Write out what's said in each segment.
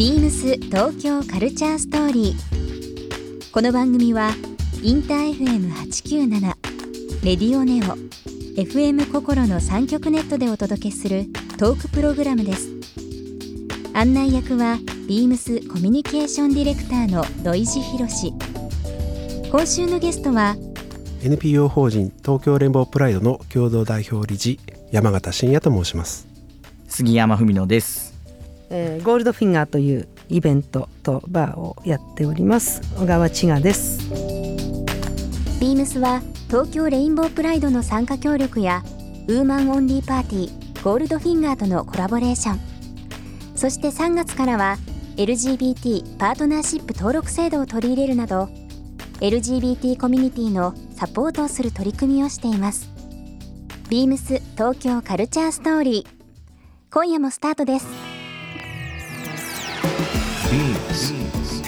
ビームス東京カルチャーストーリー。この番組はインター FM897 レディオネオ FM 心の三極ネットでお届けするトークプログラムです。案内役はビームスコミュニケーションディレクターの土井博志。今週のゲストは NPO 法人東京レンボープライドの共同代表理事山形真也と申します杉山文乃ですえー GOLD FINGER というイベントとバーをやっております。小川チガです。 BEAMS は東京レインボープライドの参加協力やウーマンオンリーパーティー GOLD FINGER とのコラボレーション。そして3月からは LGBT パートナーシップ登録制度を取り入れるなど LGBT コミュニティのサポートをする取り組みをしています。ビームス東京カルチャーストーリー。今夜もスタートです。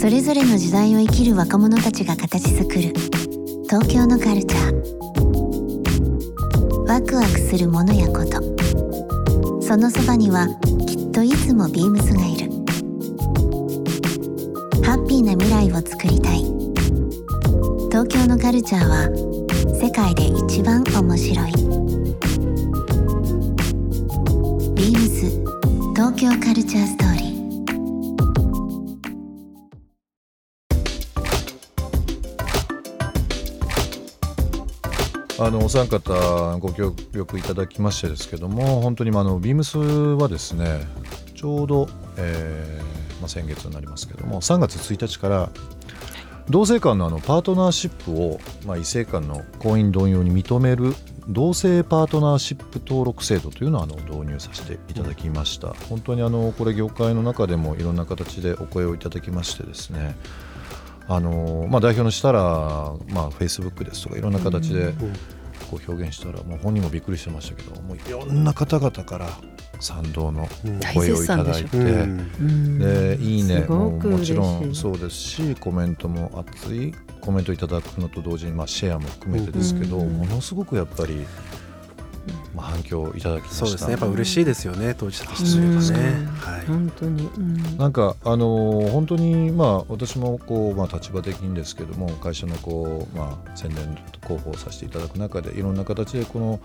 それぞれの時代を生きる若者たちが形作る東京のカルチャー。ワクワクするものやこと。そのそばにはきっといつもビームスがいる。ハッピーな未来をつくりたい。東京のカルチャーは世界で一番面白い。ビームス東京カルチャーストーリー。あのお三方ご協力いただきましてですけども本当にああのビームスはですねちょうど、えーまあ、先月になりますけども3月1日から同性間のあのパートナーシップを、まあ、異性間の婚姻同様に認める同性パートナーシップ登録制度というのをあの導入させていただきました、本当にあのこれ業界の中でもいろんな形でお声をいただきましてですねあのまあ、代表のしたら、まあ、Facebook ですとかいろんな形でこう表現したらもう本人もびっくりしてましたけどもういろんな方々から賛同の声をいただいて、うん。でいいね。ももちろんそうですしコメントも熱いコメントいただくのと同時に、まあ、シェアも含めてですけど、ものすごくやっぱり、まあ、反響いただきました。そうですね。やっぱ嬉しいですよね当事者としてね。はい本当に、うん。なんかあのー本当にまあ私もこうまあ立場的にですけども会社のこうまあ宣伝と広報させていただく中でいろんな形でこの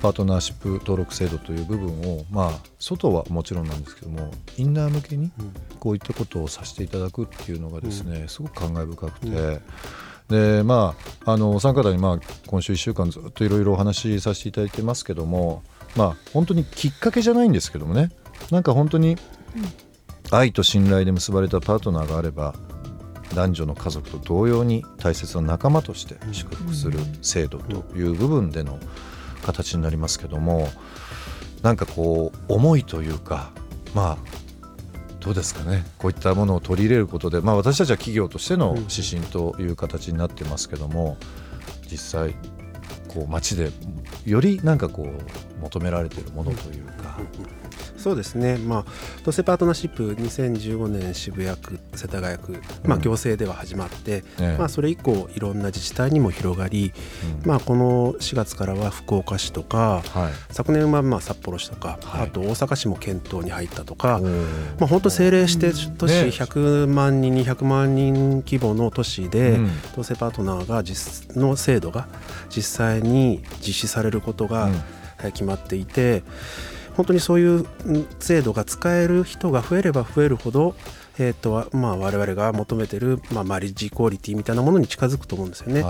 パートナーシップ登録制度という部分をまあ外はもちろんなんですけどもインナー向けにこういったことをさせていただくっていうのがですね、すごく感慨深くて。でまあ、あのお三方に、まあ、今週1週間ずっといろいろお話しさせていただいてますけども、まあ、本当にきっかけじゃないんですけどもね。なんか本当に愛と信頼で結ばれたパートナーがあれば男女の家族と同様に大切な仲間として祝福する制度という部分での形になりますけどもなんかこう思いというかまあどうですかね。こういったものを取り入れることで、まあ、私たちは企業としての指針という形になってますけども実際こう街でよりなんかこう求められているものというか。そうですね、まあ、同性パートナーシップ2015年渋谷区世田谷区、まあ、うん。行政では始まって、ええ。まあ、それ以降いろんな自治体にも広がり、うん。まあ、この4月からは福岡市とかはい。昨年はまあ札幌市とか、はい。あと大阪市も検討に入ったとか、まあ、本当政令指定都市ね。100万人200万人規模の都市で、うん。同性パートナーが実の制度が実際に実施されることが決まっていて本当にそういううん制度が使える人が増えれば増えるほど、えーとわまあ、我々が求めてる、まあ、マリッジクオリティみたいなものに近づくと思うんですよね。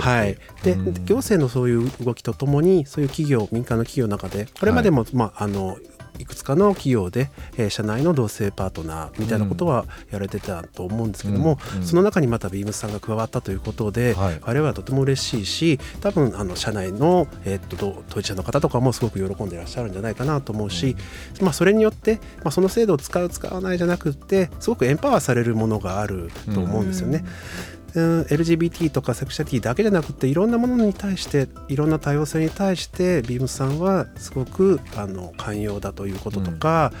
はい、で、うん。行政のそういう動きとともにそういう企業民間の企業の中でこれまでも、まあ、あのいくつかの企業で、えー社内の同性パートナーみたいなことはやられてたと思うんですけども、うん。うん。その中にまたビームスさんが加わったということで、はい。我々はとても嬉しいし多分あの社内の、えーっとど当事者の方とかもすごく喜んでいらっしゃるんじゃないかなと思うし、まあ、それによって、まあ、その制度を使う使わないじゃなくってすごくエンパワーされるものがあると思うんですよね。うん LGBT とかセクシャリティだけじゃなくていろんなものに対していろんな多様性に対してビームスさんはすごくあの寛容だということとか、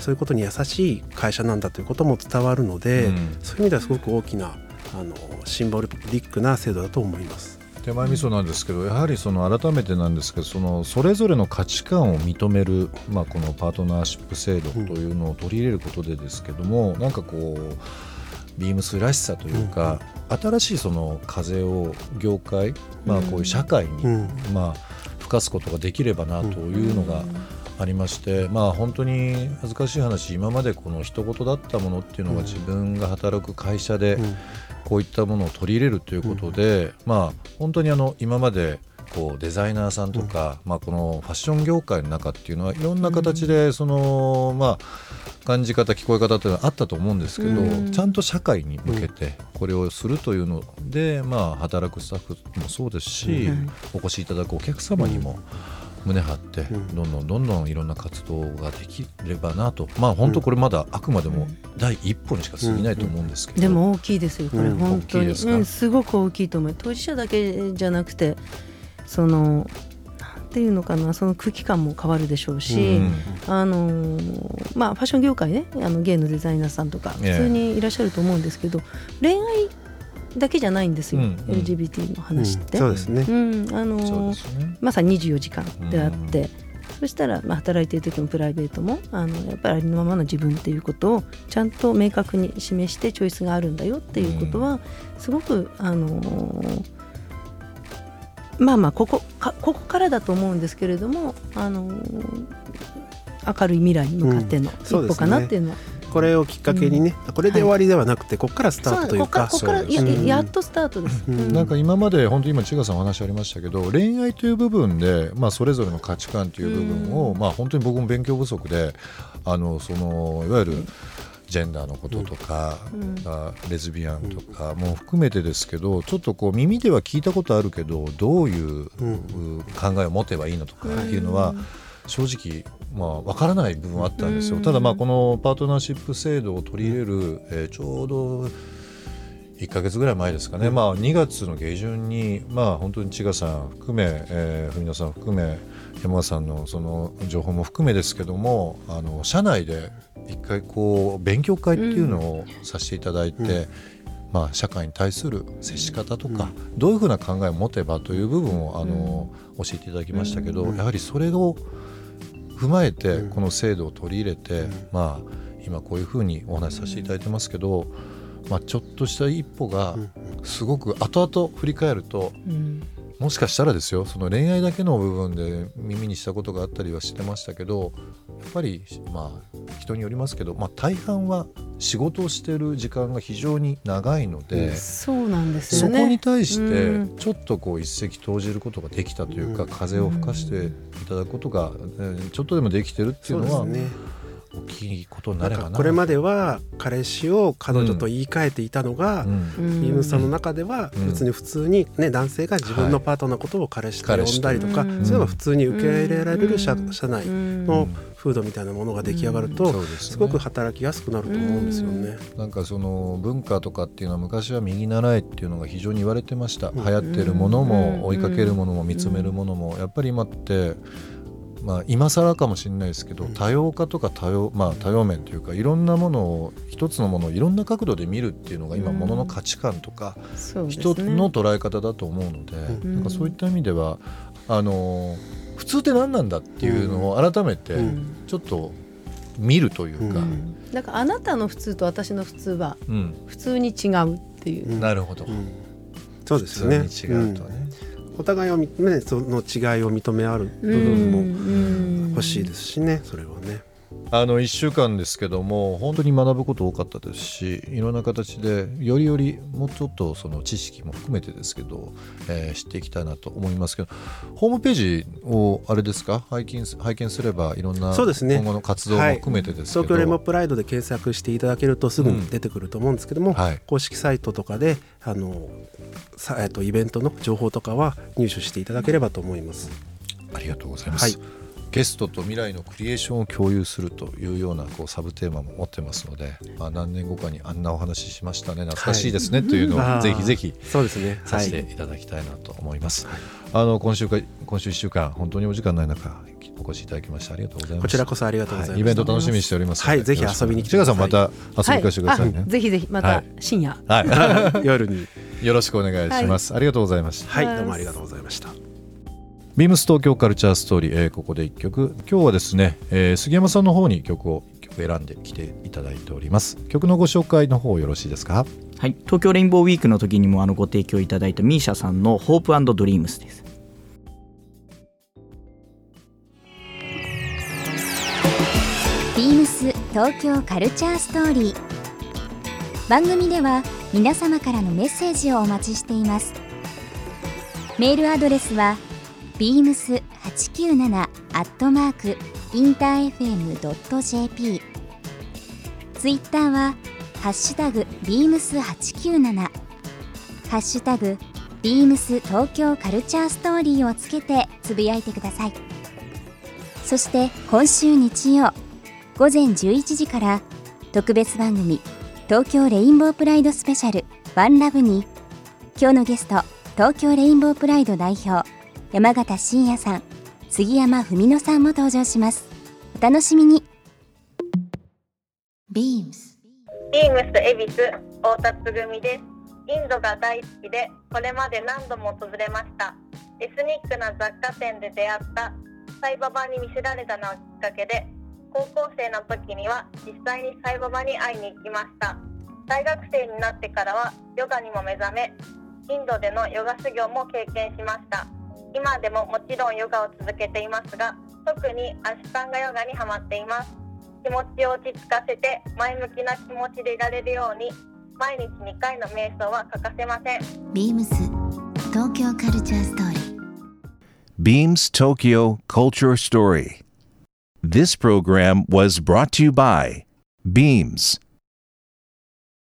そういうことに優しい会社なんだということも伝わるので、うん。そういう意味ではすごく大きなあのシンボリックな制度だと思います。手前味噌なんですけどやはりその改めてなんですけどそのそれぞれの価値観を認める、まあ、このパートナーシップ制度というのを取り入れることでですけども、なんかこうビームスらしさというか、新しいその風を業界、まあ、こういう社会に、うん。まあ、吹かすことができればなというのがありまして、まあ本当に恥ずかしい話今までこの一言だったものっていうのが自分が働く会社でうん。こういったものを取り入れるということで、まあ本当にあの今までこうデザイナーさんとか、まあ、このファッション業界の中っていうのはいろんな形でその、まあ感じ方聞こえ方っていうのはあったと思うんですけど、うん。ちゃんと社会に向けてこれをするというので、まあ、働くスタッフもそうですし、うん。お越しいただくお客様にも胸張って、うん。どんどんどんどんいろんな活動ができればなと。まあ本当これまだあくまでも第一歩にしか過ぎないと思うんですけど、でも大きいですよこれ、うん。本当に。すごく大きいと思う。当事者だけじゃなくてそのなんていうのかなその空気感も変わるでしょうし、うん。あのーまあファッション業界ねあのゲイのデザイナーさんとかええ。普通にいらっしゃると思うんですけど、恋愛だけじゃないんですよ、うんうん。LGBT の話って。そうですね。うん。あのーそうですね。まさに24時間であって、そしたら、まあ、働いている時もプライベートもあのやっぱりありのままの自分っていうことをちゃんと明確に示してチョイスがあるんだよっていうことは、すごくあのーまあまあここかここからだと思うんですけれどもあのー明るい未来に向かってのうん一歩かなっていうの。は、これをきっかけにね、これで終わりではなくて、ここからスタートというか、そうここからここからややっとスタートです。うん。うん。なんか今まで本当今千賀さんお話ありましたけど恋愛という部分で、まあ、それぞれの価値観という部分を、うん。まあ、本当に僕も勉強不足であのそのいわゆるジェンダーのこととか、うん。あレズビアンとかも含めてですけどちょっとこう耳では聞いたことあるけどどういう、考えを持てばいいのとかっていうのは、正直、まあ、分からない部分はあったんですよ、うん。ただまあこのパートナーシップ制度を取り入れる、えーちょうど1か月ぐらい前ですかね、まあ、2月の下旬に、まあ、本当に千賀さん含め、えー、文野さん含め山川さんのその情報も含めですけどもあの社内で一回こう勉強会っていうのをさせていただいて、うん。まあ、社会に対する接し方とか、どういうふうな考えを持てばという部分をあの、教えていただきましたけど、うん。やはりそれを踏まえてうん。この制度を取り入れて、うん。まあ、今こういうふうにお話しさせていただいてますけど、まあ、ちょっとした一歩がうん。すごく後々振り返るとうんもしかしたらですよその恋愛だけの部分で耳にしたことがあったりはしてましたけどやっぱりまあ人によりますけど、まあ、大半は仕事をしてる時間が非常に長いので。そうなんですよね。そこに対してうんちょっとこう一石投じることができたというか、うん風を吹かしていただくことが、えーちょっとでもできてるっていうのはそうですね大きいことにななればな。これまでは彼氏を彼女と言い換えていたのが、うん。うんさんの中ではうん。別に普通に、ね、男性が自分のパートナーのことを彼氏と呼んだりとか、彼氏とそういうのが普通に受け入れられる社,、うん。社内うん。の風土みたいなものが出来上がると、そうですね。すごく働きやすくなると思うんですよね。なんかその文化とかっていうのは昔は右習いっていうのが非常に言われてました、うん。流行ってるものうん。も追いかけるものも見つめるものもやっぱり今ってまあ今更かもしれないですけどうん。多様化とか多様,、まあ、多様面というかいろんなものを一つのものをいろんな角度で見るっていうのが今うん。ものの価値観とか人の捉え方だと思うので、うん。なんかそういった意味ではあの普通って何なんだっていうのを改めてうん。ちょっと見るというか、ううんだからあなたの普通と私の普通はうん。普通に違うっていう。うん。なるほど、うん。そうですよね普通に違うとね、うんお互いをね、その違いを認め合う部分もも欲しいですしね、それはね。あの1週間ですけども本当に学ぶこと多かったですしいろんな形でよりよりもうちょっとその知識も含めてですけど、えー知っていきたいなと思いますけどホームページをあれですか？拝見す拝見すればいろんなそうですね。今後の活動も含めてですけど、東京レモンプライドで検索していただけるとすぐに出てくると思うんですけども、はい。公式サイトとかであのさ、えっと、イベントの情報とかは入手していただければと思います。ありがとうございます、はいゲストと未来のクリエーションを共有するというようなこうサブテーマも持ってますので、まあ、何年後かにあんなお話ししましたね懐かしいですね、というのをぜひぜひそうですね。させていただきたいなと思います。あの今週か今週1週間本当にお時間ない中お越しいただきましてありがとうございます。こちらこそありがとうございます。イベント楽しみにしておりますので。はいぜひ遊びに来てください千賀さんまた遊びに来てくださいね。あぜひぜひまたはい深夜、はい。夜に。よろしくお願いします。ありがとうございました。はい、どうもありがとうございました。ビームス東京カルチャーストーリー、えーここで一曲。今日はですね、えー杉山さんの方に曲を一曲選んできていただいております。曲のご紹介の方よろしいですか？はい、東京レインボーウィークの時にもあのご提供いただいたミーシャさんの「ホープドリームスです。ビームス東京カルチャーストーリー。番組では皆様からのメッセージをお待ちしています。メールアドレスは beams897 アットマークインター FM.jp ツイッターはハッシュタグ beams897 ハッシュタグ beams 東京カルチャーストーリーをつけてつぶやいてください。そして今週日曜午前11時から特別番組東京レインボープライドスペシャルワンラブに今日のゲスト東京レインボープライド代表山形真也さん杉山文乃さんも登場します。お楽しみに。ビームスビームス恵比寿太田つぐみです。インドが大好きでこれまで何度も訪れました。エスニックな雑貨店で出会ったサイババに見せられたのをきっかけで高校生の時には実際にサイババに会いに行きました。大学生になってからはヨガにも目覚めインドでのヨガ修行も経験しました今でももちろんヨガを続けていますが特にアシュタンガヨガにハマっています気持ちを落ち着かせて前向きな気持ちでいられるように毎日2回の瞑想は欠かせませんビームス東京カルチャーストーリー Beams Tokyo Culture Story. This program was brought to you by Beams.